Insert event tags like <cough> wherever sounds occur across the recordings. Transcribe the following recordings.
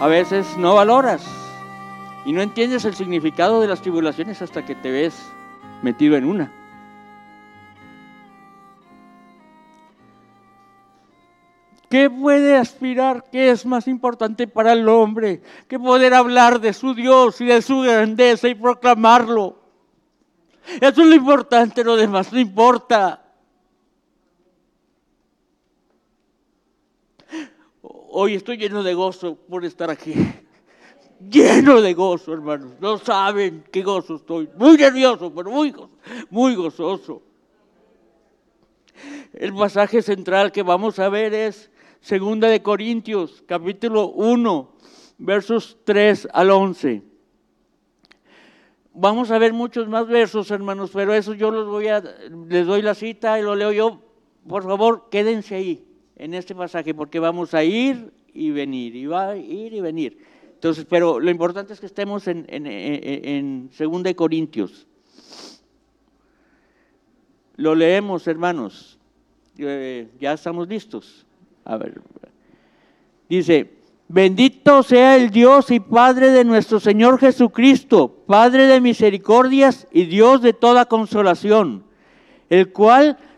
a veces no valoras y no entiendes el significado de las tribulaciones hasta que te ves metido en una. ¿Qué puede aspirar? ¿Qué es más importante para el hombre que poder hablar de su Dios y de su grandeza y proclamarlo? Eso es lo importante, lo demás no importa. Hoy estoy lleno de gozo por estar aquí. <laughs> Lleno de gozo, hermanos. No saben qué gozo estoy. Muy nervioso, pero muy, muy gozoso. El pasaje central que vamos a ver es Segunda de Corintios, capítulo 1, versos 3 al 11. Vamos a ver muchos más versos, hermanos, pero eso yo los voy a, les doy la cita y lo leo yo. Por favor, quédense ahí, en este pasaje, porque vamos a ir y venir, y va a ir y venir. Entonces, pero lo importante es que estemos en, en, en, Segunda de Corintios. Lo leemos, hermanos. Eh, ya estamos listos. A ver. Dice, bendito sea el Dios y Padre de nuestro Señor Jesucristo, Padre de misericordias y Dios de toda consolación, el cual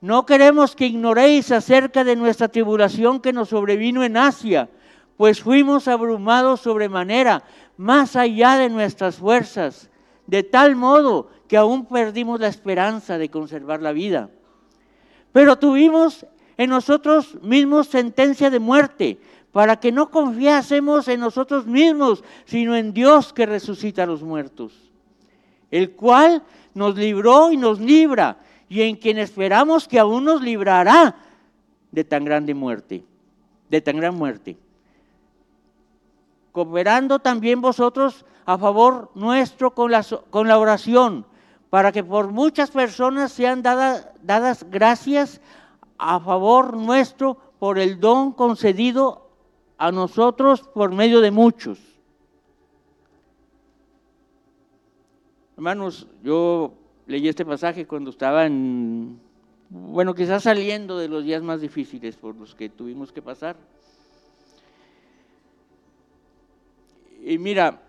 no queremos que ignoréis acerca de nuestra tribulación que nos sobrevino en Asia, pues fuimos abrumados sobremanera, más allá de nuestras fuerzas, de tal modo que aún perdimos la esperanza de conservar la vida. Pero tuvimos en nosotros mismos sentencia de muerte, para que no confiásemos en nosotros mismos, sino en Dios que resucita a los muertos, el cual nos libró y nos libra, y en quien esperamos que aún nos librará de tan grande muerte, de tan gran muerte. Cooperando también vosotros a favor nuestro con la, con la oración, para que por muchas personas sean dadas, dadas gracias a favor nuestro por el don concedido a nosotros por medio de muchos. Hermanos, yo leí este pasaje cuando estaba en, bueno, quizás saliendo de los días más difíciles por los que tuvimos que pasar. Y mira,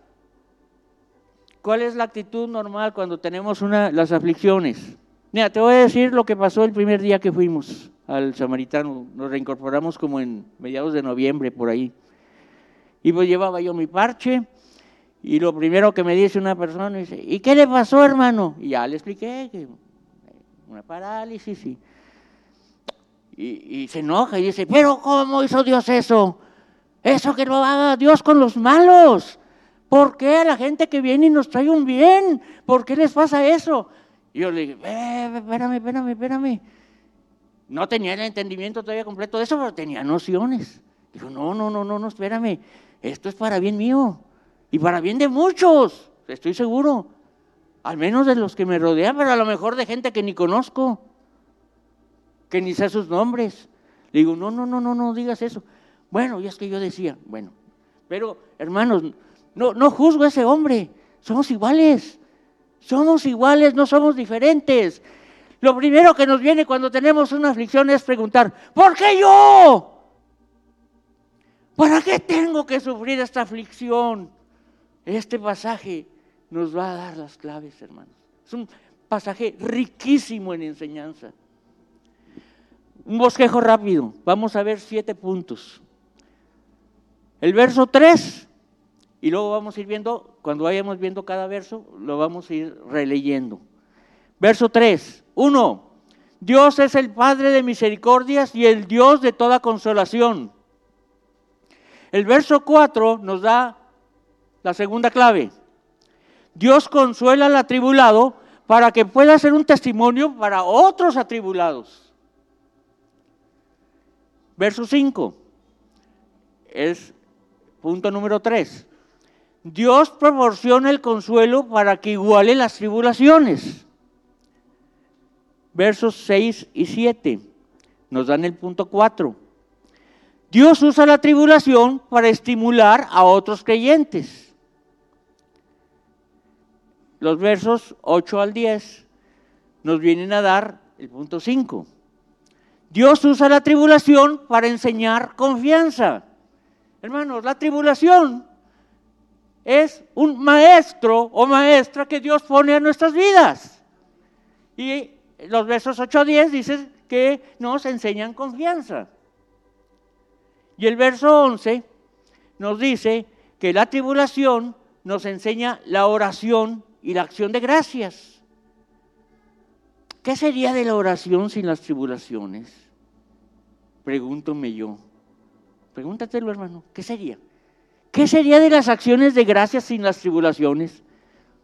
¿Cuál es la actitud normal cuando tenemos una, las aflicciones? Mira, te voy a decir lo que pasó el primer día que fuimos al samaritano. Nos reincorporamos como en mediados de noviembre, por ahí. Y pues llevaba yo mi parche. Y lo primero que me dice una persona dice, ¿y qué le pasó, hermano? Y ya le expliqué que una parálisis. Y, y, y se enoja y dice, pero ¿cómo hizo Dios eso? Eso que lo haga Dios con los malos. ¿Por qué a la gente que viene y nos trae un bien? ¿Por qué les pasa eso? Y yo le dije, eh, espérame, espérame, espérame. No tenía el entendimiento todavía completo de eso, pero tenía nociones. Dijo, no, no, no, no, no, espérame. Esto es para bien mío y para bien de muchos, estoy seguro. Al menos de los que me rodean, pero a lo mejor de gente que ni conozco, que ni sé sus nombres. Le digo, no, no, no, no, no digas eso. Bueno, y es que yo decía, bueno, pero hermanos, no, no juzgo a ese hombre. Somos iguales. Somos iguales, no somos diferentes. Lo primero que nos viene cuando tenemos una aflicción es preguntar, ¿por qué yo? ¿Para qué tengo que sufrir esta aflicción? Este pasaje nos va a dar las claves, hermanos. Es un pasaje riquísimo en enseñanza. Un bosquejo rápido. Vamos a ver siete puntos. El verso 3 Y luego vamos a ir viendo, cuando vayamos viendo cada verso, lo vamos a ir releyendo. Verso 3. 1. Dios es el Padre de misericordias y el Dios de toda consolación. El verso 4 nos da la segunda clave. Dios consuela al atribulado para que pueda ser un testimonio para otros atribulados. Verso 5 es punto número 3. Dios proporciona el consuelo para que iguale las tribulaciones. Versos 6 y 7 nos dan el punto 4. Dios usa la tribulación para estimular a otros creyentes. Los versos 8 al 10 nos vienen a dar el punto 5. Dios usa la tribulación para enseñar confianza. Hermanos, la tribulación es un maestro o maestra que Dios pone a nuestras vidas. Y los versos 8 a 10 dicen que nos enseñan confianza. Y el verso 11 nos dice que la tribulación nos enseña la oración y la acción de gracias. ¿Qué sería de la oración sin las tribulaciones? Pregúntome yo. Pregúntatelo, hermano. ¿Qué sería? ¿Qué sería de las acciones de gracias sin las tribulaciones?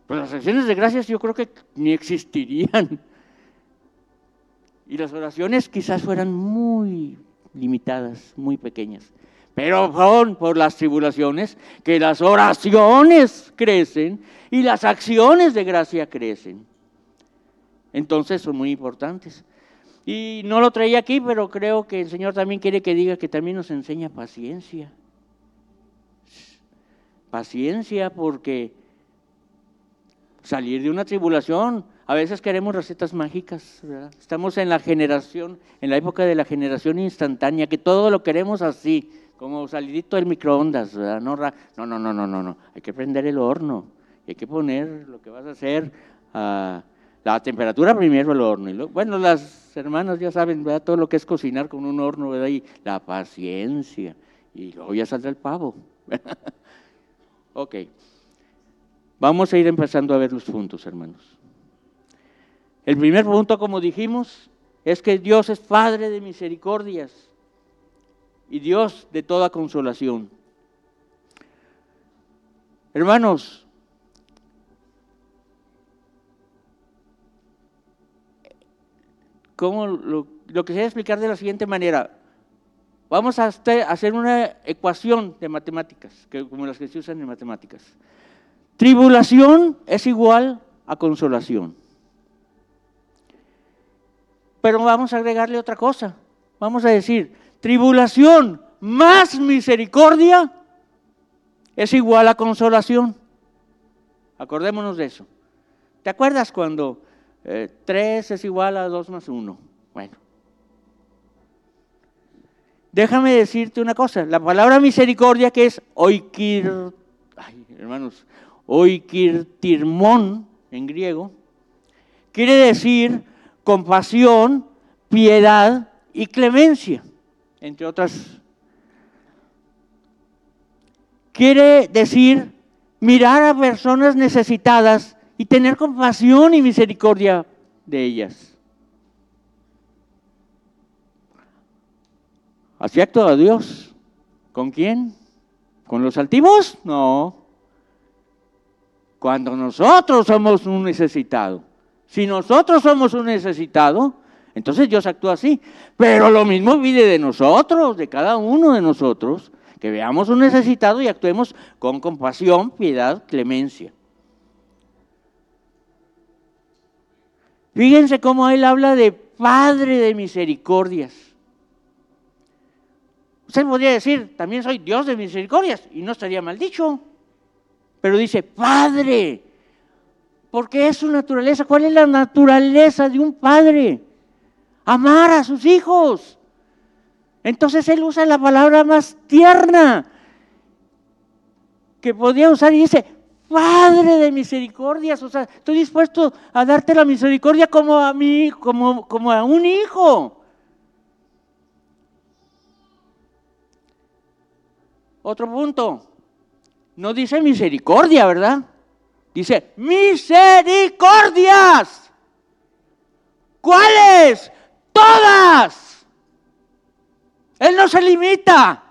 Pues las acciones de gracias yo creo que ni existirían. Y las oraciones quizás fueran muy limitadas, muy pequeñas. Pero por las tribulaciones que las oraciones crecen y las acciones de gracia crecen. Entonces son muy importantes. Y no lo traía aquí, pero creo que el Señor también quiere que diga que también nos enseña paciencia. Paciencia porque salir de una tribulación, a veces queremos recetas mágicas, estamos en la generación, en la época de la generación instantánea, que todo lo queremos así, como salidito del microondas, No, no, no, no, no, no, hay que prender el horno, hay que poner lo que vas a hacer a la temperatura primero el horno. Bueno, las hermanas ya saben, ¿verdad? Todo lo que es cocinar con un horno, ¿verdad? Y la paciencia, y luego ya saldrá el pavo. <laughs> Ok. Vamos a ir empezando a ver los puntos, hermanos. El primer punto, como dijimos, es que Dios es Padre de misericordias y Dios de toda consolación. Hermanos, ¿cómo lo, lo quisiera explicar de la siguiente manera. Vamos a hacer una ecuación de matemáticas, como las que se usan en matemáticas. Tribulación es igual a consolación. Pero vamos a agregarle otra cosa. Vamos a decir, tribulación más misericordia es igual a consolación. Acordémonos de eso. ¿Te acuerdas cuando 3 eh, es igual a 2 más 1? Bueno, déjame decirte una cosa, la palabra misericordia que es oikir, ay, hermanos, oikirtirmón en griego, quiere decir compasión, piedad y clemencia, entre otras. Quiere decir mirar a personas necesitadas y tener compasión y misericordia de ellas. Así actúa Dios. ¿Con quién? ¿Con los altivos? No. Cuando nosotros somos un necesitado. Si nosotros somos un necesitado, entonces Dios actúa así. Pero lo mismo pide de nosotros, de cada uno de nosotros, que veamos un necesitado y actuemos con compasión, piedad, clemencia. Fíjense cómo él habla de Padre de misericordias. Usted podría decir, también soy Dios de misericordias, y no estaría mal dicho. Pero dice, Padre, porque es su naturaleza. ¿Cuál es la naturaleza de un padre? Amar a sus hijos. Entonces él usa la palabra más tierna que podía usar y dice, Padre de misericordias, o sea, estoy dispuesto a darte la misericordia como a mí, como, como a un hijo. Otro punto. no dice misericordia, ¿verdad? Dice misericordias. ¿Cuáles? Todas. Él no se limita.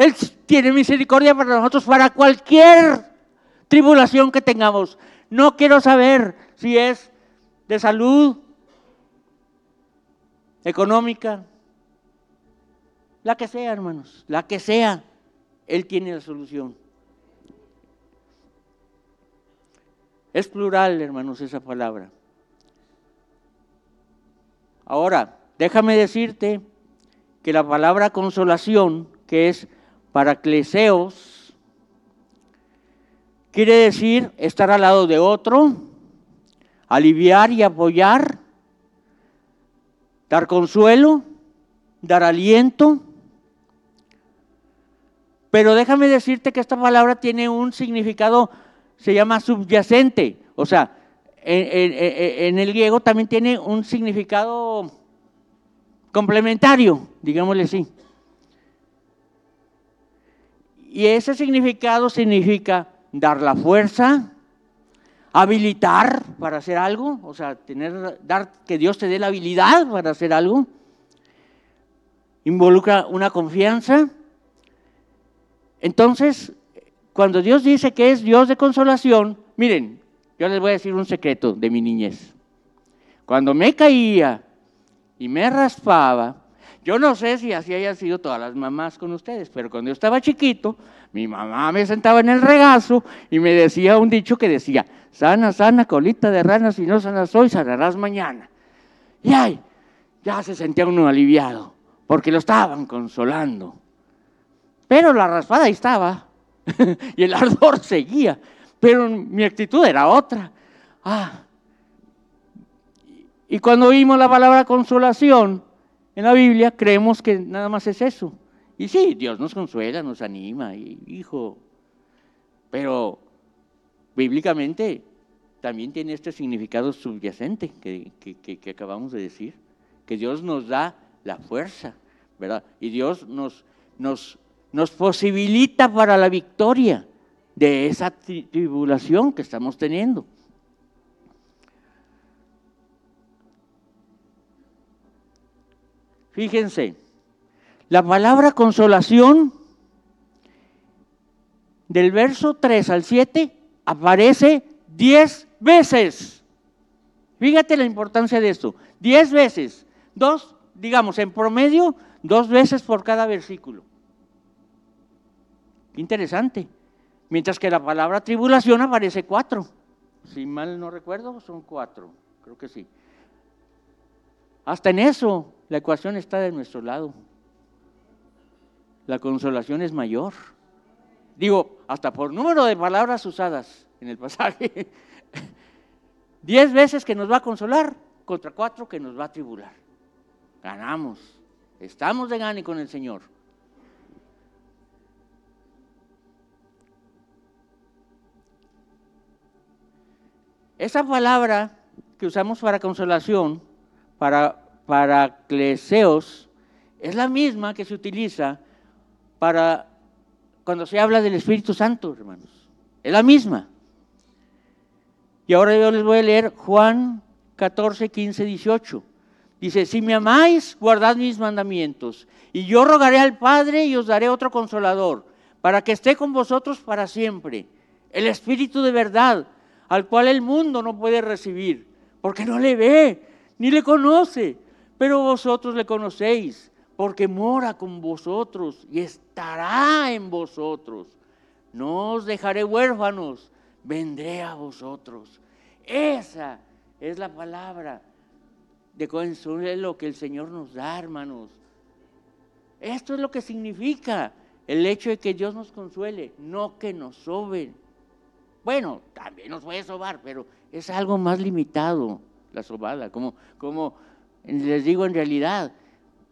Él tiene misericordia para nosotros, para cualquier tribulación que tengamos. No quiero saber si es de salud, económica, la que sea, hermanos, la que sea, Él tiene la solución. Es plural, hermanos, esa palabra. Ahora, déjame decirte que la palabra consolación, que es paracleseos, quiere decir estar al lado de otro, aliviar y apoyar, dar consuelo, dar aliento. Pero déjame decirte que esta palabra tiene un significado, se llama subyacente. O sea, en, el griego también tiene un significado complementario, digámosle así. Y ese significado significa dar la fuerza, habilitar para hacer algo, o sea, tener, dar que Dios te dé la habilidad para hacer algo. Involucra una confianza. Entonces, cuando Dios dice que es Dios de consolación, miren, yo les voy a decir un secreto de mi niñez. Cuando me caía y me raspaba, yo no sé si así hayan sido todas las mamás con ustedes, pero cuando yo estaba chiquito, mi mamá me sentaba en el regazo y me decía un dicho que decía, sana, sana, colita de rana, si no sanas hoy, sanarás mañana. Y ay, ya se sentía uno aliviado, porque lo estaban consolando. Pero la raspada ahí estaba, <laughs> y el ardor seguía, pero mi actitud era otra. Ah. Y cuando oímos la palabra consolación en la Biblia, creemos que nada más es eso. Y sí, Dios nos consuela, nos anima, hijo. Pero bíblicamente también tiene este significado subyacente que, que, acabamos de decir, que Dios nos da la fuerza, ¿verdad? Y Dios nos, nos, nos posibilita para la victoria de esa tribulación que estamos teniendo. Fíjense, la palabra consolación del verso 3 al 7 aparece 10 veces. Fíjate la importancia de esto. 10 veces. Dos, digamos, en promedio, dos veces por cada versículo. Interesante. Mientras que la palabra tribulación aparece cuatro. Si mal no recuerdo, son cuatro. Creo que sí. Hasta en eso la ecuación está de nuestro lado la consolación es mayor. Digo, hasta por número de palabras usadas en el pasaje. <laughs> Diez veces que nos va a consolar contra cuatro que nos va a tribular. Ganamos. Estamos de gane con el Señor. Esa palabra que usamos para consolación, para, para cleseos, es la misma que se utiliza para cuando se habla del Espíritu Santo, hermanos. Es la misma. Y ahora yo les voy a leer Juan 14, 15, 18. Dice, si me amáis, guardad mis mandamientos. Y yo rogaré al Padre y os daré otro consolador, para que esté con vosotros para siempre. El Espíritu de verdad, al cual el mundo no puede recibir, porque no le ve, ni le conoce, pero vosotros le conocéis porque mora con vosotros y estará en vosotros. No os dejaré huérfanos, vendré a vosotros. Esa es la palabra de consuelo que el Señor nos da, hermanos. Esto es lo que significa el hecho de que Dios nos consuele, no que nos soben. Bueno, también nos puede sobar, pero es algo más limitado la sobada, como, como les digo en realidad,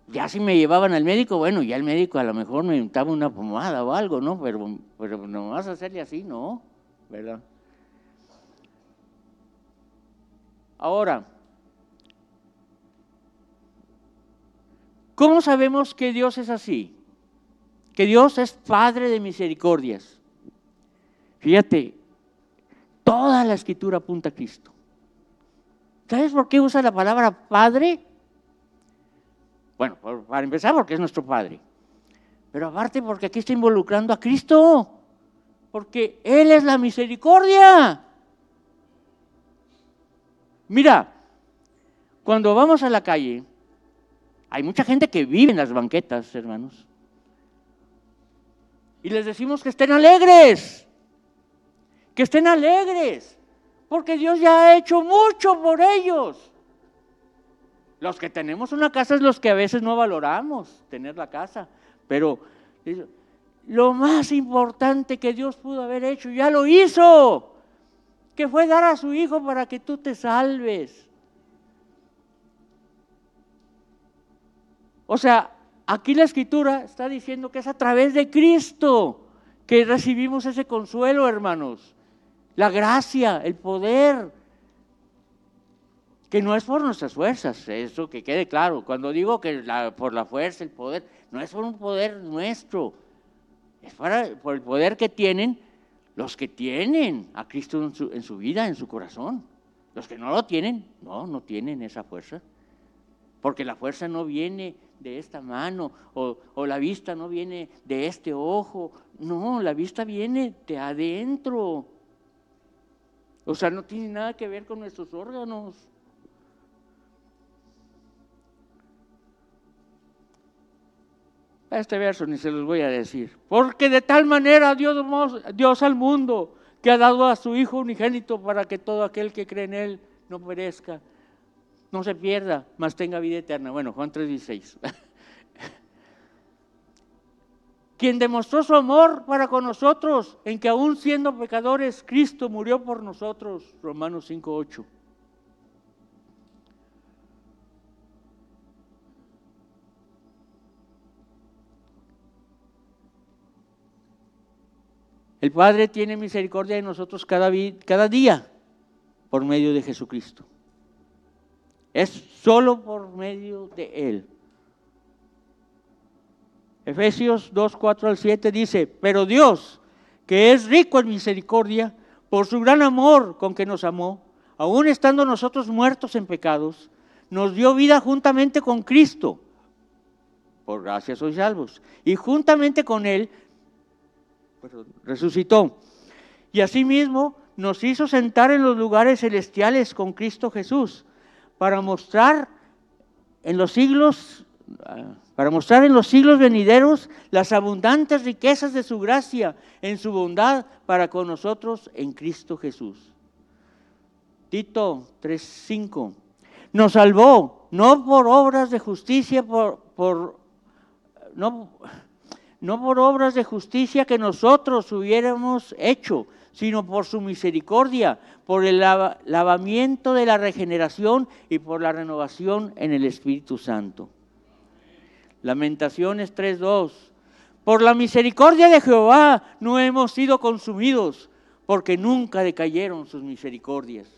ya si me llevaban al médico, bueno, ya el médico a lo mejor me untaba una pomada o algo, ¿no? Pero, pero no vas a hacerle así, ¿no? ¿Verdad? Ahora, ¿cómo sabemos que Dios es así? que Dios es Padre de misericordias. Fíjate, toda la escritura apunta a Cristo. ¿Sabes por qué usa la palabra Padre? Bueno, para empezar, porque es nuestro Padre. Pero aparte, porque aquí está involucrando a Cristo. Porque Él es la misericordia. Mira, cuando vamos a la calle, hay mucha gente que vive en las banquetas, hermanos. Y les decimos que estén alegres, que estén alegres, porque Dios ya ha hecho mucho por ellos. Los que tenemos una casa es los que a veces no valoramos tener la casa, pero lo más importante que Dios pudo haber hecho, ya lo hizo, que fue dar a su Hijo para que tú te salves. O sea, aquí la escritura está diciendo que es a través de Cristo que recibimos ese consuelo, hermanos. La gracia, el poder, que no es por nuestras fuerzas, eso que quede claro. Cuando digo que por la fuerza, el poder, no es por un poder nuestro, es por el poder que tienen los que tienen a Cristo en su, en su vida, en su corazón. Los que no lo tienen, no, no tienen esa fuerza. Porque la fuerza no viene de esta mano o, la vista no viene de este ojo. No, la vista viene de adentro. O sea, no tiene nada que ver con nuestros órganos. Este verso ni se los voy a decir. Porque de tal manera Dios, al mundo que ha dado a su Hijo unigénito para que todo aquel que cree en Él no perezca, no se pierda, mas tenga vida eterna. Bueno, Juan 3:16. <laughs> Quien demostró su amor para con nosotros, en que aún siendo pecadores, Cristo murió por nosotros. Romanos 5:8. El Padre tiene misericordia de nosotros cada, cada día por medio de Jesucristo. Es solo por medio de Él. Efesios 2, 4 al 7 dice, pero Dios, que es rico en misericordia, por su gran amor con que nos amó, aun estando nosotros muertos en pecados, nos dio vida juntamente con Cristo. Por gracia sois salvos. Y juntamente con Él resucitó. Y asimismo nos hizo sentar en los lugares celestiales con Cristo Jesús para mostrar en los siglos, para mostrar en los siglos venideros las abundantes riquezas de su gracia en su bondad para con nosotros en Cristo Jesús. Tito 3:5 nos salvó no por obras de justicia, por, no por obras de justicia que nosotros hubiéramos hecho, sino por su misericordia, por el lavamiento de la regeneración y por la renovación en el Espíritu Santo. Lamentaciones 3.2. Por la misericordia de Jehová no hemos sido consumidos, porque nunca decayeron sus misericordias.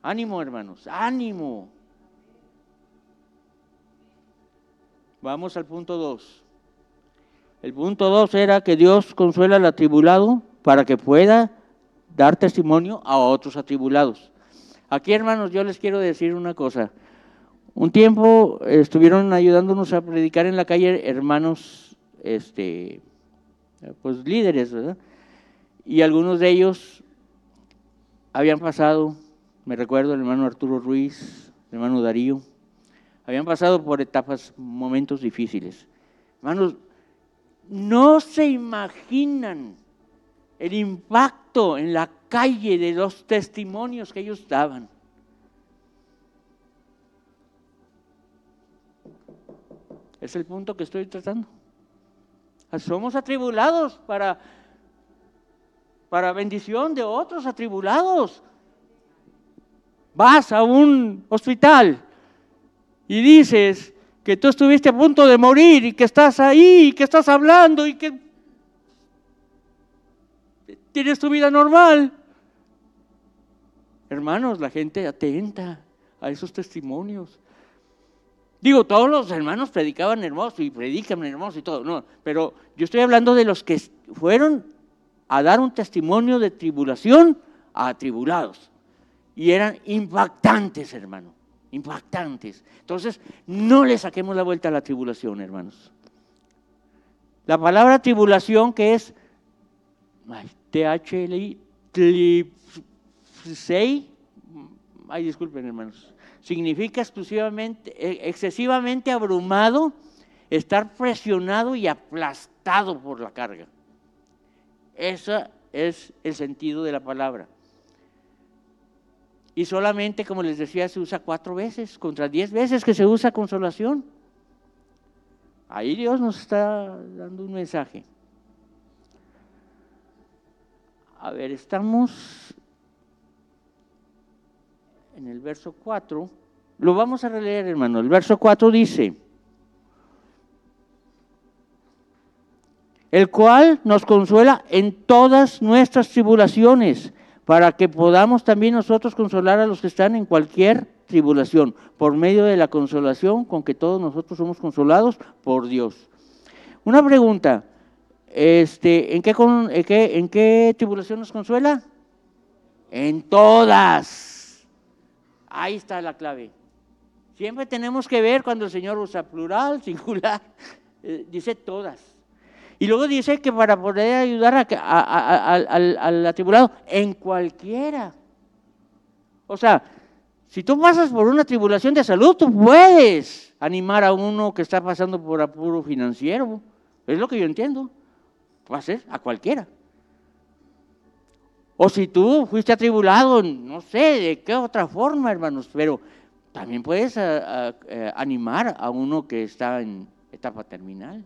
Ánimo, hermanos, ánimo. Vamos al punto 2. El punto 2 era que Dios consuela al atribulado para que pueda dar testimonio a otros atribulados. Aquí, hermanos, yo les quiero decir una cosa. Un tiempo estuvieron ayudándonos a predicar en la calle hermanos, este, pues líderes, ¿verdad? Y algunos de ellos habían pasado, me recuerdo el hermano Arturo Ruiz, el hermano Darío, habían pasado por etapas, momentos difíciles. Hermanos, no se imaginan el impacto en la calle de los testimonios que ellos daban. Es el punto que estoy tratando. Somos atribulados para, para bendición de otros atribulados. Vas a un hospital y dices que tú estuviste a punto de morir y que estás ahí y que estás hablando y que tienes tu vida normal. Hermanos, la gente atenta a esos testimonios. Digo, todos los hermanos predicaban hermoso y predican hermoso y todo, no, pero yo estoy hablando de los que fueron a dar un testimonio de tribulación a atribulados. Y eran impactantes, hermano, impactantes. Entonces, no le saquemos la vuelta a la tribulación, hermanos. La palabra tribulación que es THLI, ay, disculpen, hermanos significa exclusivamente, e, excesivamente abrumado, estar presionado y aplastado por la carga. Ese es el sentido de la palabra. Y solamente, como les decía, se usa cuatro veces, contra diez veces que se usa consolación. Ahí Dios nos está dando un mensaje. A ver, estamos en el verso 4, lo vamos a releer, hermano. El verso 4 dice, el cual nos consuela en todas nuestras tribulaciones, para que podamos también nosotros consolar a los que están en cualquier tribulación, por medio de la consolación con que todos nosotros somos consolados por Dios. Una pregunta, este, ¿en, qué, en, ¿en qué tribulación nos consuela? En todas. Ahí está la clave. Siempre tenemos que ver cuando el Señor usa plural, <laughs> singular, eh, dice todas. Y luego dice que para poder ayudar al atribulado en cualquiera. O sea, si tú pasas por una tribulación de salud, tú puedes animar a uno que está pasando por apuro financiero. Es lo que yo entiendo. Va a ser a cualquiera. O si tú fuiste atribulado, no sé de qué otra forma, hermanos, pero también puedes eh, animar a uno que está en etapa terminal,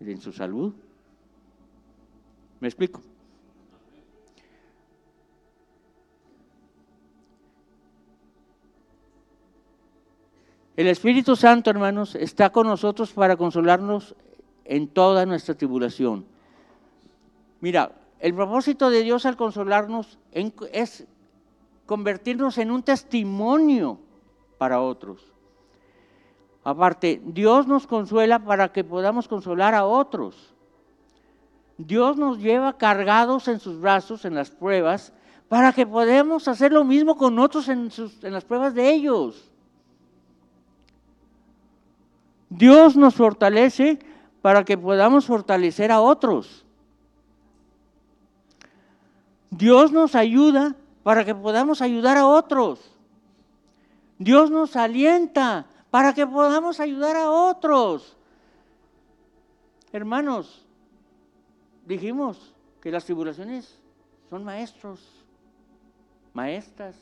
en su salud. ¿Me explico? El Espíritu Santo, hermanos, está con nosotros para consolarnos en toda nuestra tribulación. Mira, el propósito de Dios al consolarnos es convertirnos en un testimonio para otros. Aparte, Dios nos consuela para que podamos consolar a otros. Dios nos lleva cargados en sus brazos en las pruebas para que podamos hacer lo mismo con otros en, en las pruebas de ellos. Dios nos fortalece para que podamos fortalecer a otros. Dios nos ayuda para que podamos ayudar a otros. Dios nos alienta para que podamos ayudar a otros. Hermanos, dijimos que las tribulaciones son maestros, maestras,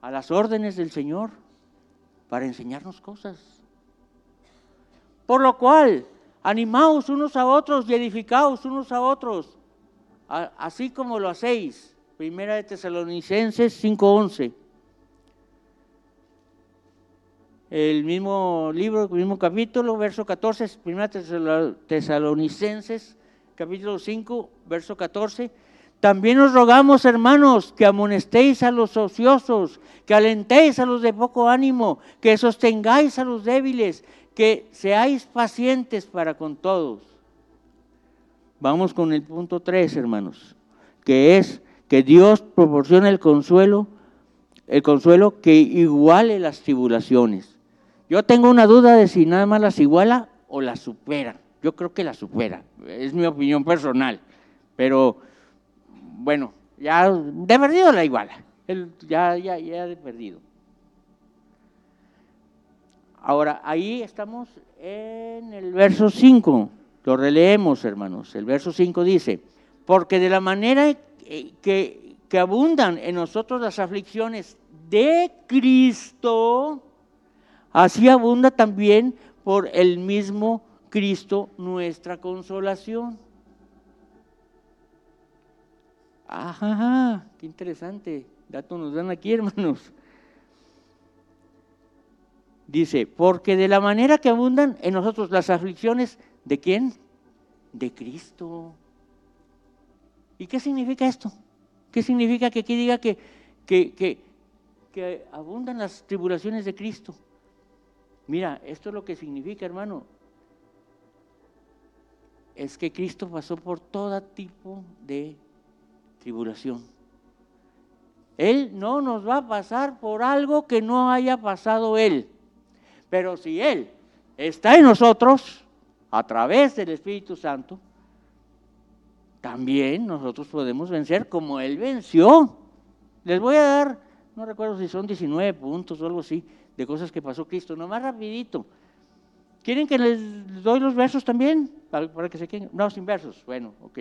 a las órdenes del Señor para enseñarnos cosas. Por lo cual, animaos unos a otros y edificaos unos a otros así como lo hacéis. Primera de Tesalonicenses 5.11. El mismo libro, el mismo capítulo, verso 14, Primera de Tesalonicenses, capítulo 5, verso 14. También os rogamos, hermanos, que amonestéis a los ociosos, que alentéis a los de poco ánimo, que sostengáis a los débiles, que seáis pacientes para con todos. Vamos con el punto 3, hermanos, que es que Dios proporciona el consuelo, el consuelo que iguale las tribulaciones. Yo tengo una duda de si nada más las iguala o las supera. Yo creo que las supera, es mi opinión personal, pero bueno, ya de perdido la iguala, ya, ya, ya de perdido. Ahora, ahí estamos en el verso 5. Lo releemos, hermanos. El verso 5 dice, porque de la manera que, abundan en nosotros las aflicciones de Cristo, así abunda también por el mismo Cristo nuestra consolación. Ajá, qué interesante. Dato nos dan aquí, <laughs> hermanos. Dice, porque de la manera que abundan en nosotros las aflicciones ¿De quién? De Cristo. ¿Y qué significa esto? ¿Qué significa que aquí diga que, que, abundan las tribulaciones de Cristo? Mira, esto es lo que significa, hermano. Es que Cristo pasó por todo tipo de tribulación. Él no nos va a pasar por algo que no haya pasado Él. Pero si Él está en nosotros, a través del Espíritu Santo, también nosotros podemos vencer como Él venció. Les voy a dar, no recuerdo si son 19 puntos o algo así, de cosas que pasó Cristo, nomás rapidito. ¿Quieren que les doy los versos también? Para, que se queden. No, sin versos. Bueno, ok.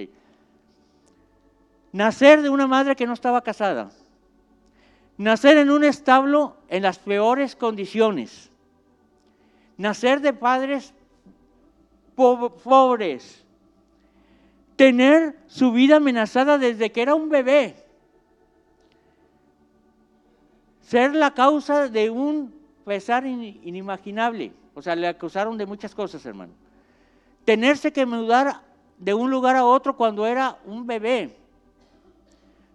Nacer de una madre que no estaba casada. Nacer en un establo en las peores condiciones. Nacer de padres pobres tener su vida amenazada desde que era un bebé, ser la causa de un pesar inimaginable. O sea, le acusaron de muchas cosas, hermano. Tenerse que mudar de un lugar a otro cuando era un bebé.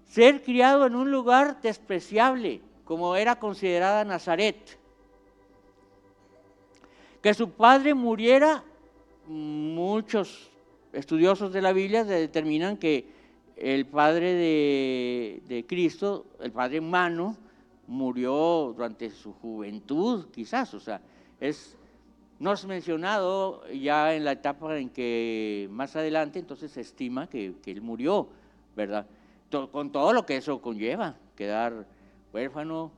Ser criado en un lugar despreciable, como era considerada Nazaret. Que su padre muriera, muchos estudiosos de la Biblia determinan que el padre de, Cristo, el padre humano, murió durante su juventud, quizás, o sea, es, no es mencionado ya en la etapa en que más adelante, entonces se estima que, él murió, ¿verdad? con todo lo que eso conlleva, quedar huérfano,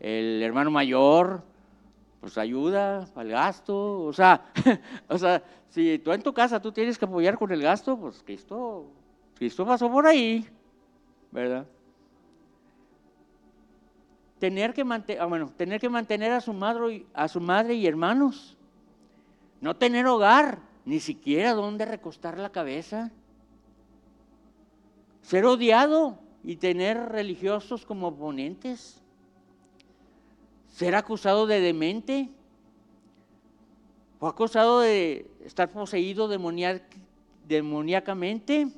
el hermano mayor, pues ayuda el gasto, o sea, <laughs> o sea, si tú en tu casa tú tienes que apoyar con el gasto, pues Cristo, Cristo pasó por ahí, ¿verdad? Tener que, mantener, ah, bueno, tener que mantener a su, madre, a su madre y hermanos, no tener hogar, ni siquiera dónde recostar la cabeza, ser odiado y tener religiosos como oponentes ser acusado de demente, fue acusado de estar poseído demoníacamente,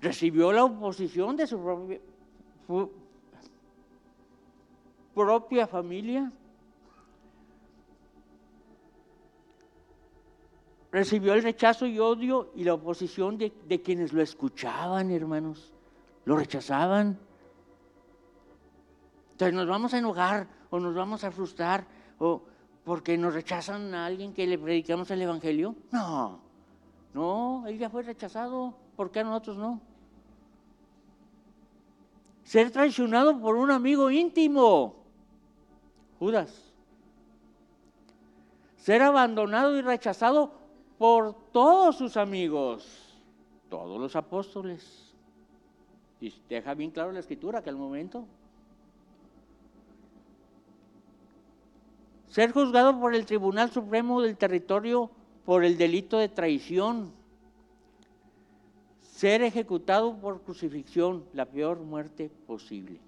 recibió la oposición de su propia, propia familia, recibió el rechazo y odio y la oposición de, de quienes lo escuchaban, hermanos, lo rechazaban. Entonces nos vamos a enojar o nos vamos a frustrar o porque nos rechazan a alguien que le predicamos el Evangelio. No, no, él ya fue rechazado, ¿por qué a nosotros no? Ser traicionado por un amigo íntimo, Judas. Ser abandonado y rechazado por todos sus amigos, todos los apóstoles. Y deja bien claro la escritura que al momento ser juzgado por el Tribunal Supremo del Territorio por el delito de traición, ser ejecutado por crucifixión, la peor muerte posible.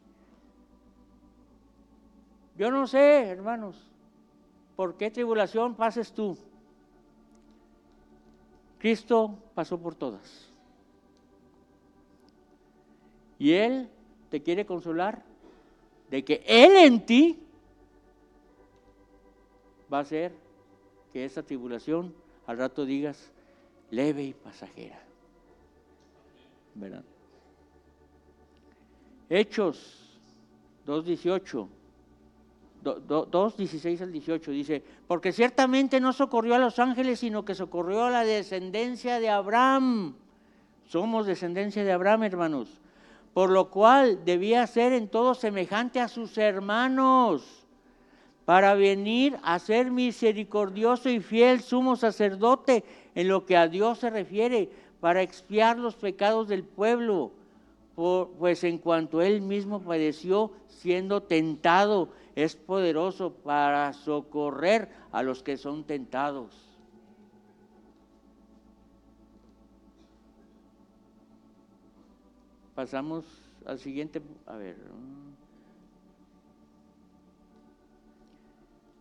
Yo no sé, hermanos, por qué tribulación pases tú. Cristo pasó por todas. Y Él te quiere consolar de que Él en ti va a ser que esa tribulación al rato digas leve y pasajera. ¿Verdad? Hechos 2.18, 2.16 al 18 dice, porque ciertamente no socorrió a los ángeles, sino que socorrió a la descendencia de Abraham. Somos descendencia de Abraham, hermanos. Por lo cual debía ser en todo semejante a sus hermanos para venir a ser misericordioso y fiel sumo sacerdote en lo que a Dios se refiere, para expiar los pecados del pueblo, pues en cuanto él mismo padeció siendo tentado, es poderoso para socorrer a los que son tentados. Pasamos al siguiente, a ver.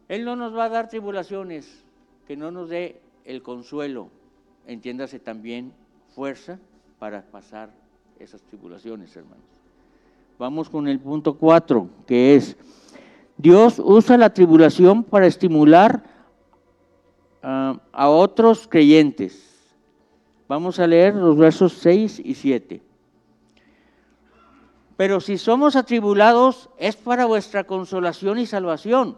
Él no nos va a dar tribulaciones, que no nos dé el consuelo, entiéndase también fuerza para pasar esas tribulaciones, hermanos. Vamos con el punto cuatro, que es Dios usa la tribulación para estimular uh, a otros creyentes. Vamos a leer los versos 6 y 7. Pero si somos atribulados es para vuestra consolación y salvación,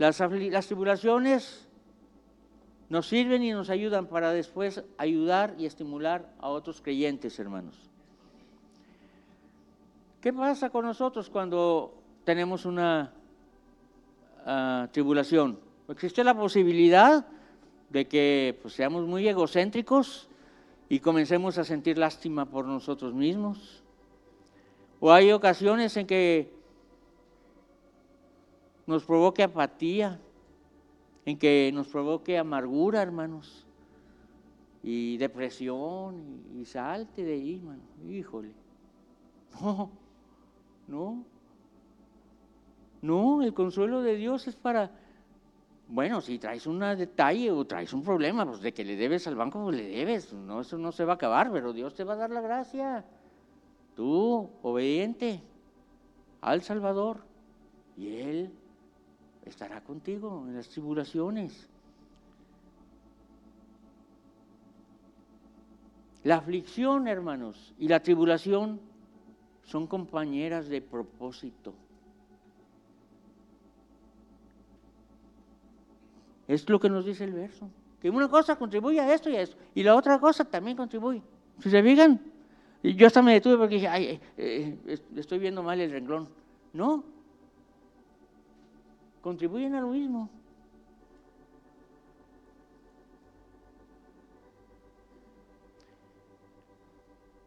Las, tribulaciones nos sirven y nos ayudan para después ayudar y estimular a otros creyentes, hermanos. ¿Qué pasa con nosotros cuando tenemos una uh, tribulación? Existe la posibilidad de que pues, seamos muy egocéntricos y comencemos a sentir lástima por nosotros mismos. O hay ocasiones en que nos provoque apatía, en que nos provoque amargura, hermanos, y depresión, y, salte de ahí, hermano. Híjole. <laughs> No, no. No, el consuelo de Dios es para, bueno, si traes un detalle o traes un problema, pues de que le debes al banco, pues le debes. No, eso no se va a acabar, pero Dios te va a dar la gracia. Tú, obediente al Salvador, y Él estará contigo en las tribulaciones. La aflicción, hermanos, y la tribulación son compañeras de propósito. Es lo que nos dice el verso. Que una cosa contribuye a esto y a esto. Y la otra cosa también contribuye. Si se fijan, yo hasta me detuve porque dije, ay, eh, eh, estoy viendo mal el renglón. No, contribuyen a lo mismo.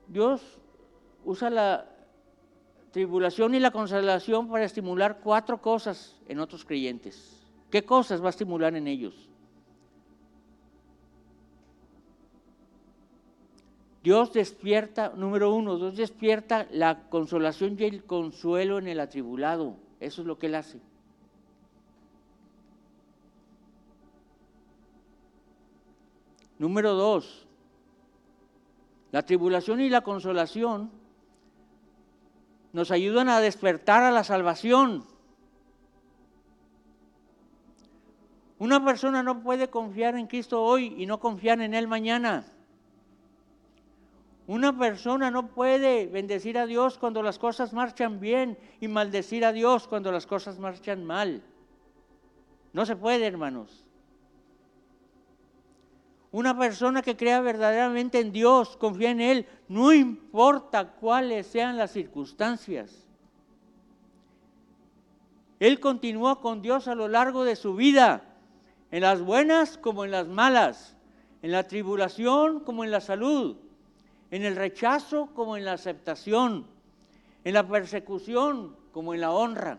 Dios usa la tribulación y la consolación para estimular cuatro cosas en otros creyentes. ¿Qué cosas va a estimular en ellos? Dios despierta, número uno, Dios despierta la consolación y el consuelo en el atribulado. Eso es lo que Él hace. Número dos, la tribulación y la consolación nos ayudan a despertar a la salvación. Una persona no puede confiar en Cristo hoy y no confiar en Él mañana. Una persona no puede bendecir a Dios cuando las cosas marchan bien y maldecir a Dios cuando las cosas marchan mal. No se puede, hermanos. Una persona que crea verdaderamente en Dios, confía en Él, no importa cuáles sean las circunstancias. Él continúa con Dios a lo largo de su vida, en las buenas como en las malas, en la tribulación como en la salud, en el rechazo como en la aceptación, en la persecución como en la honra.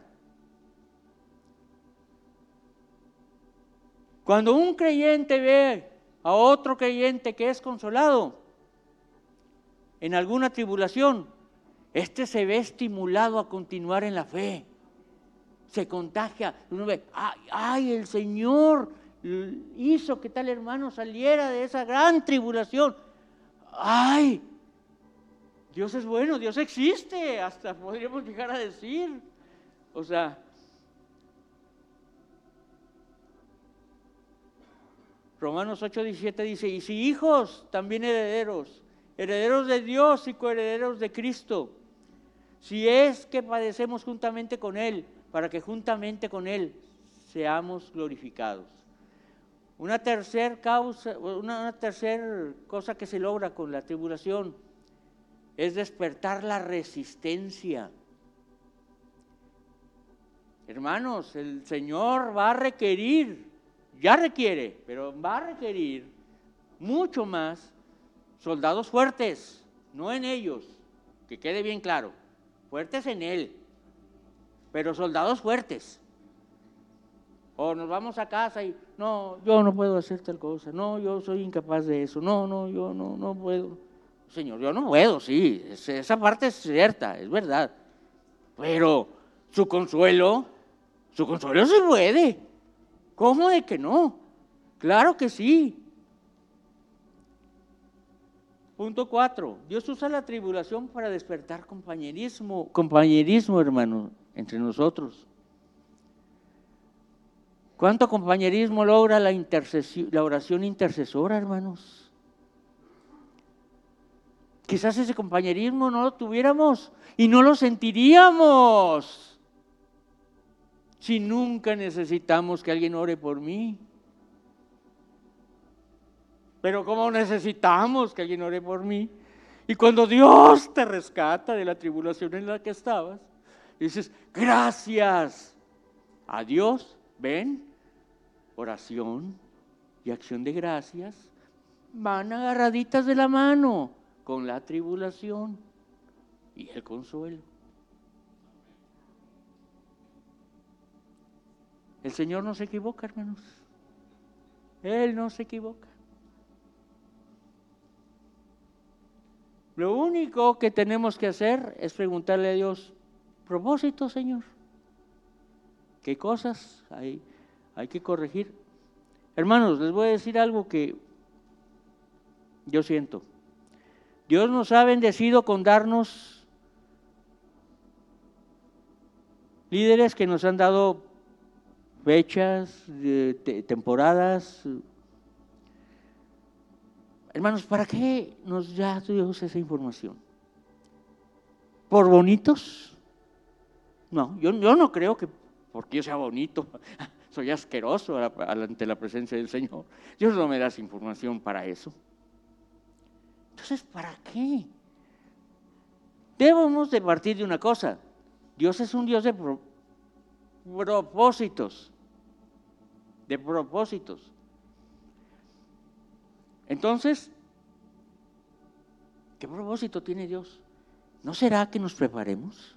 Cuando un creyente ve a otro creyente que es consolado en alguna tribulación, este se ve estimulado a continuar en la fe. Se contagia. Uno ve, ay, ay, el Señor hizo que tal hermano saliera de esa gran tribulación. Ay, Dios es bueno, Dios existe, hasta podríamos llegar a decir. O sea, Romanos 8, 17 dice, y si hijos, también herederos, herederos de Dios y coherederos de Cristo, si es que padecemos juntamente con Él, para que juntamente con Él seamos glorificados. Una tercera causa, una, tercera cosa que se logra con la tribulación es despertar la resistencia. Hermanos, el Señor va a requerir ya requiere, pero va a requerir mucho más soldados fuertes, no en ellos, que quede bien claro, fuertes en Él, pero soldados fuertes. O nos vamos a casa y, no, yo no puedo hacer tal cosa, no, yo soy incapaz de eso, no, no, yo no, no puedo. Señor, yo no puedo, sí, esa parte es cierta, es verdad. Pero su consuelo, su consuelo se puede. ¿Cómo de que no? Claro que sí. Punto cuatro. Dios usa la tribulación para despertar compañerismo, compañerismo, hermano, entre nosotros. ¿Cuánto compañerismo logra la, la oración intercesora, hermanos? Quizás ese compañerismo no lo tuviéramos y no lo sentiríamos si nunca necesitamos que alguien ore por mí. Pero ¿cómo necesitamos que alguien ore por mí? Y cuando Dios te rescata de la tribulación en la que estabas, dices, gracias a Dios, ven, oración y acción de gracias van agarraditas de la mano con la tribulación y el consuelo. El Señor no se equivoca, hermanos. Él no se equivoca. Lo único que tenemos que hacer es preguntarle a Dios, propósito, Señor. ¿Qué cosas hay, que corregir? Hermanos, les voy a decir algo que yo siento. Dios nos ha bendecido con darnos líderes que nos han dado fechas, temporadas, Hermanos, ¿para qué nos da Dios esa información? ¿Por bonitos? No, yo, no creo que porque yo sea bonito, <laughs> soy asqueroso ante la presencia del Señor. Dios no me da esa información para eso. Entonces, ¿para qué? Debemos de partir de una cosa. Dios es un Dios de propósitos. De propósitos. Entonces, ¿qué propósito tiene Dios? ¿No será que nos preparemos?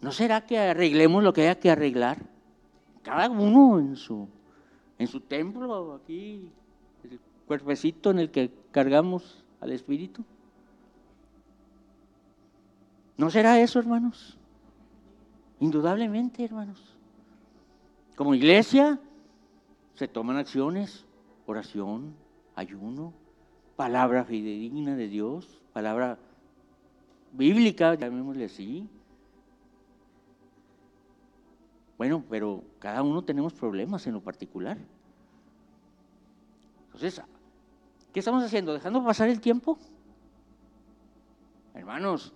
¿No será que arreglemos lo que haya que arreglar? Cada uno en su, en su templo, aquí, el cuerpecito en el que cargamos al Espíritu. ¿No será eso, hermanos? Indudablemente, hermanos. Como iglesia se toman acciones, oración, ayuno, palabra fidedigna de Dios, palabra bíblica, llamémosle así. Bueno, pero cada uno tenemos problemas en lo particular. Entonces, ¿qué estamos haciendo? ¿Dejando pasar el tiempo? Hermanos,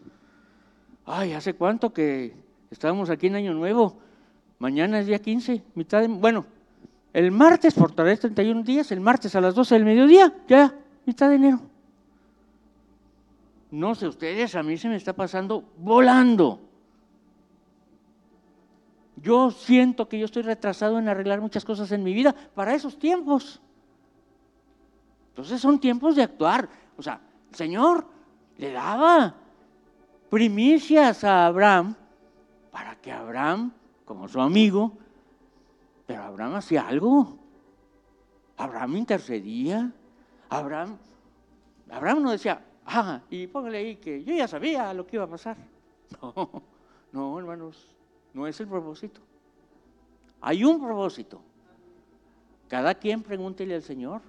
ay, ¿hace cuánto que estábamos aquí en Año Nuevo? Mañana es día 15, mitad de... Bueno, el martes, por vez 31 días, el martes a las 12 del mediodía, ya, mitad de enero. No sé ustedes, a mí se me está pasando volando. Yo siento que yo estoy retrasado en arreglar muchas cosas en mi vida para esos tiempos. Entonces son tiempos de actuar. O sea, el Señor le daba primicias a Abraham para que Abraham, como su amigo, pero Abraham hacía algo. Abraham intercedía. Abraham, Abraham no decía, ah, y póngale ahí que yo ya sabía lo que iba a pasar. <laughs> No, no, hermanos, no es el propósito. Hay un propósito. Cada quien pregúntele al Señor.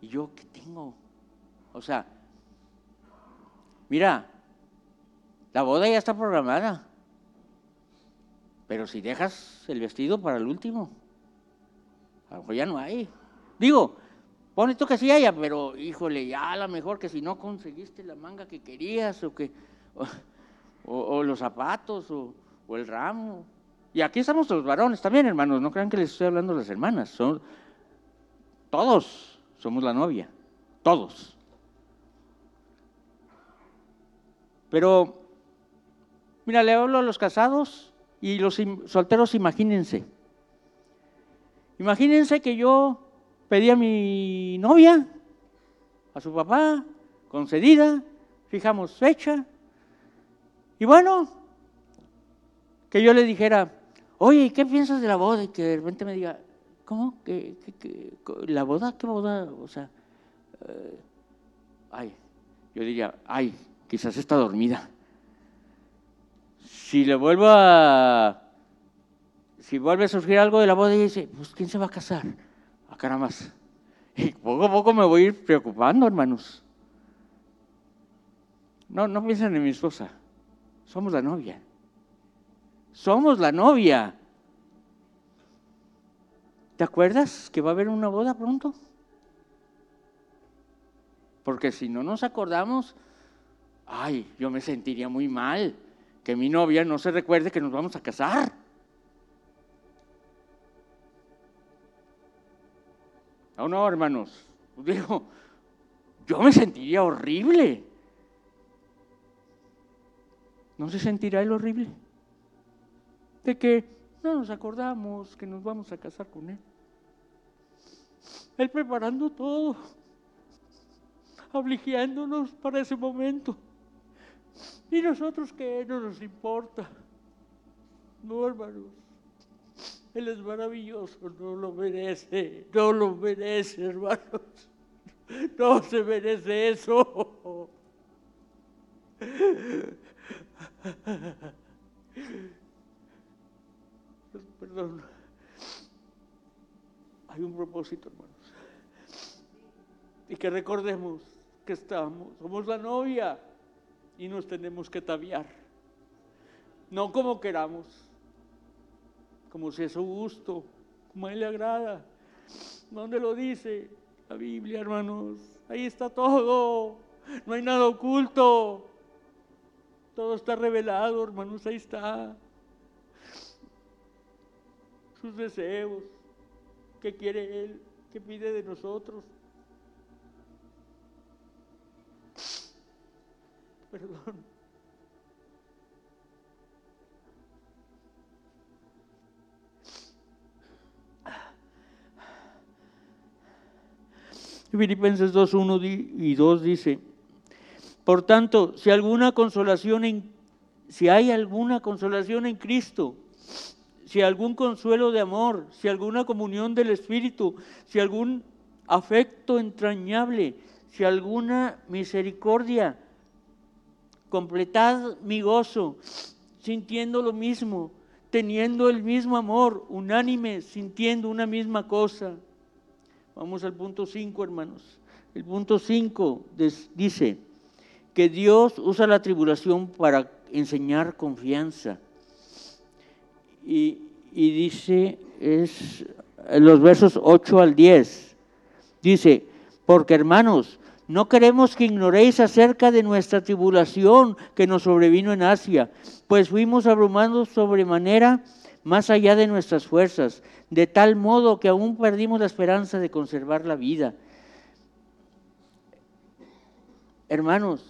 ¿Y yo qué tengo? O sea, mira, la boda ya está programada. Pero si dejas el vestido para el último, a lo mejor ya no hay. Digo, pone tú que sí haya, pero híjole, ya a lo mejor que si no conseguiste la manga que querías o que o, los zapatos o, el ramo. Y aquí estamos los varones también, hermanos, no crean que les estoy hablando las hermanas, todos somos la novia, todos. Pero mira, le hablo a los casados y los solteros, imagínense. Imagínense que yo pedí a mi novia, a su papá, concedida, fijamos fecha. Y bueno, que yo le dijera, oye, ¿qué piensas de la boda? Y que de repente me diga, ¿cómo? ¿Qué, la boda? ¿Qué boda? O sea, eh, ay, yo diría, ay, quizás está dormida. Si le vuelvo a, si vuelve a surgir algo de la boda y dice, pues ¿quién se va a casar? A cara más. Y poco a poco me voy a ir preocupando, hermanos. No, no piensen en mi esposa. Somos la novia. Somos la novia. ¿Te acuerdas que va a haber una boda pronto? Porque si no nos acordamos, ay, yo me sentiría muy mal que mi novia no se recuerde que nos vamos a casar. No, no, hermanos. Digo, yo me sentiría horrible. ¿No se sentirá el horrible? De que no nos acordamos que nos vamos a casar con él. Él preparando todo, afligiéndonos para ese momento. Y nosotros que no nos importa. No, hermanos. Él es maravilloso, no lo merece, no lo merece, hermanos. No se merece eso. Perdón. Hay un propósito, hermanos. Y que recordemos que estamos, somos la novia y nos tenemos que tabiar. No como queramos, como si es su gusto, como a él le agrada. ¿Dónde lo dice? La Biblia, hermanos. Ahí está todo. No hay nada oculto. Todo está revelado, hermanos, ahí está. Sus deseos, qué quiere Él, qué pide de nosotros. Perdón. Filipenses 2, 1 y 2 dice, por tanto, si alguna consolación en, si hay alguna consolación en Cristo, si algún consuelo de amor, si alguna comunión del Espíritu, si algún afecto entrañable, si alguna misericordia, completad mi gozo, sintiendo lo mismo, teniendo el mismo amor, unánime, sintiendo una misma cosa. Vamos al punto 5, hermanos. El punto 5 dice, que Dios usa la tribulación para enseñar confianza. Y, dice, es los versos 8 al 10, dice, porque hermanos, no queremos que ignoréis acerca de nuestra tribulación que nos sobrevino en Asia, pues fuimos abrumando sobremanera más allá de nuestras fuerzas, de tal modo que aún perdimos la esperanza de conservar la vida. Hermanos,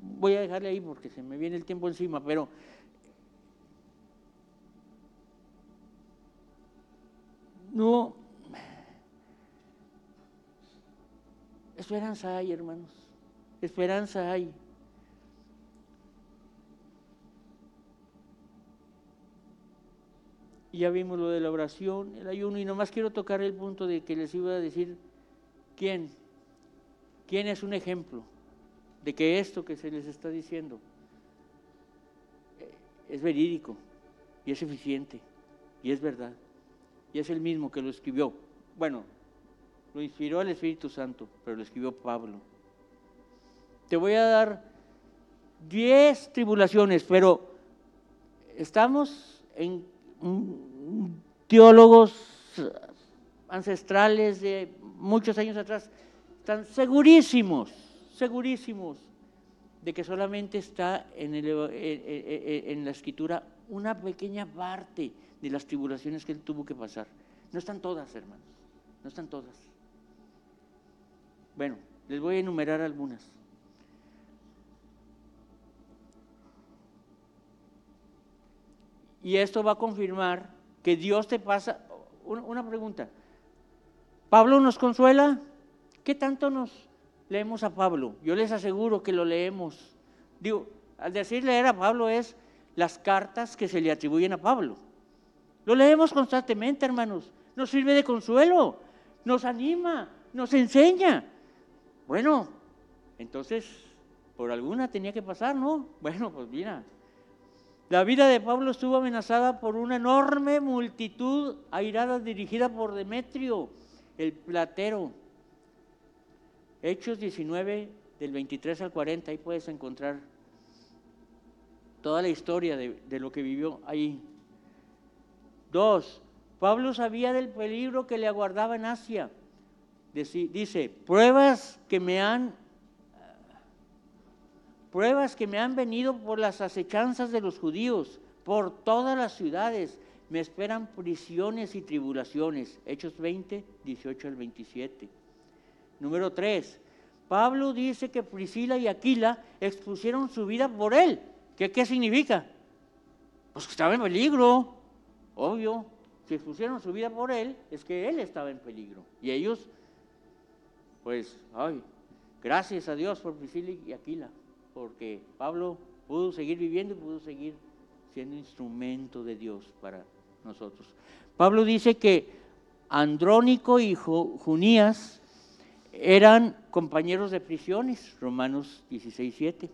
voy a dejarle ahí porque se me viene el tiempo encima, pero no, esperanza hay, hermanos, esperanza hay. Ya vimos lo de la oración, el ayuno, y nomás quiero tocar el punto de que les iba a decir quién, quién es un ejemplo de que esto que se les está diciendo eh, es verídico y es eficiente y es verdad. Y es el mismo que lo escribió. Bueno, lo inspiró el Espíritu Santo, pero lo escribió Pablo. Te voy a dar diez tribulaciones, pero estamos en teólogos ancestrales de muchos años atrás, están segurísimos segurísimos de que solamente está en, en, la escritura una pequeña parte de las tribulaciones que él tuvo que pasar. No están todas, hermanos, no están todas. Bueno, les voy a enumerar algunas. Y esto va a confirmar que Dios te pasa. Una, pregunta. ¿Pablo nos consuela? ¿Qué tanto nos leemos a Pablo. Yo les aseguro que lo leemos. Digo, al decir leer a Pablo es las cartas que se le atribuyen a Pablo. Lo leemos constantemente, hermanos. Nos sirve de consuelo, nos anima, nos enseña. Bueno, entonces, por alguna tenía que pasar, ¿no? Bueno, pues mira, la vida de Pablo estuvo amenazada por una enorme multitud airada dirigida por Demetrio, el platero. Hechos 19, del 23 al 40, ahí puedes encontrar toda la historia de, de lo que vivió ahí. Dos, Pablo sabía del peligro que le aguardaba en Asia. Dice, pruebas que me han pruebas que me han venido por las acechanzas de los judíos, por todas las ciudades. Me esperan prisiones y tribulaciones. Hechos 20, 18 al 27. Número 3. Pablo dice que Priscila y Aquila expusieron su vida por él. ¿Qué, qué significa? Pues que estaba en peligro, obvio. Si expusieron su vida por él, es que él estaba en peligro. Y ellos, pues, ay, gracias a Dios por Priscila y Aquila porque Pablo pudo seguir viviendo y pudo seguir siendo instrumento de Dios para nosotros. Pablo dice que Andrónico y Junías eran compañeros de prisiones, Romanos 16, 7.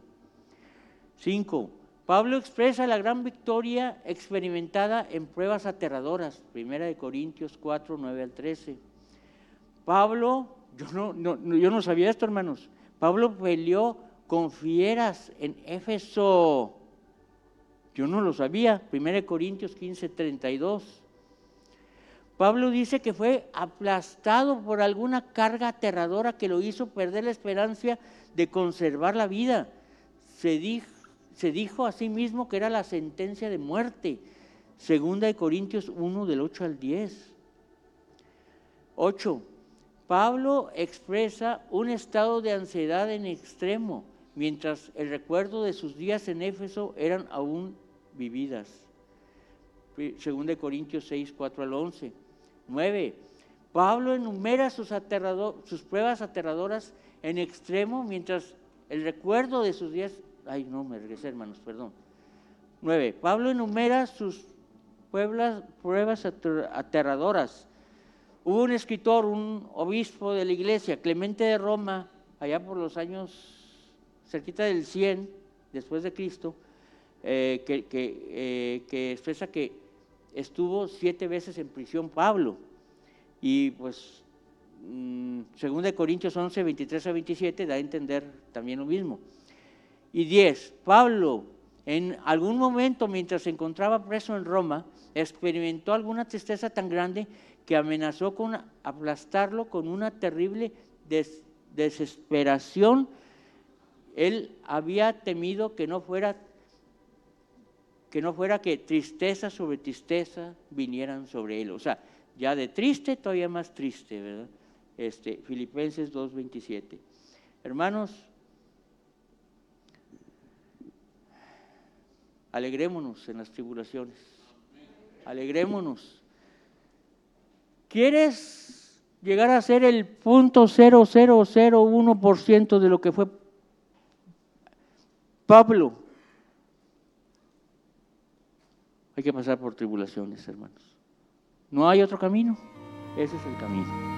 5. Pablo expresa la gran victoria experimentada en pruebas aterradoras, Primera de Corintios 4, 9 al 13. Pablo, yo no, no, yo no sabía esto, hermanos. Pablo peleó confieras en Éfeso. Yo no lo sabía. 1 Corintios 15, 32. Pablo dice que fue aplastado por alguna carga aterradora que lo hizo perder la esperanza de conservar la vida. Se dijo, se dijo a sí mismo que era la sentencia de muerte. Segunda de Corintios 1 del 8 al 10. 8. Pablo expresa un estado de ansiedad en extremo mientras el recuerdo de sus días en Éfeso eran aún vividas. Según de Corintios 6, 4 al 11. 9. Pablo enumera sus, sus pruebas aterradoras en extremo mientras el recuerdo de sus días... Ay, no, me regresé, hermanos, perdón. 9. Pablo enumera sus pruebas aterradoras. Hubo un escritor, un obispo de la iglesia, Clemente de Roma, allá por los años cerquita del 100 después de Cristo, eh, eh, que, expresa que estuvo siete veces en prisión Pablo. Y pues, mm, según de Corintios 11, 23 a 27, da a entender también lo mismo. Y 10, Pablo, en algún momento mientras se encontraba preso en Roma, experimentó alguna tristeza tan grande que amenazó con aplastarlo con una terrible desesperación él había temido que no fuera que no fuera que tristeza sobre tristeza vinieran sobre él. O sea, ya de triste, todavía más triste, ¿verdad? Este, Filipenses 2.27. Hermanos, alegrémonos en las tribulaciones. Alegrémonos. ¿Quieres llegar a ser el punto 0001% de lo que fue Pablo, hay que pasar por tribulaciones, hermanos. No hay otro camino, ese es el camino.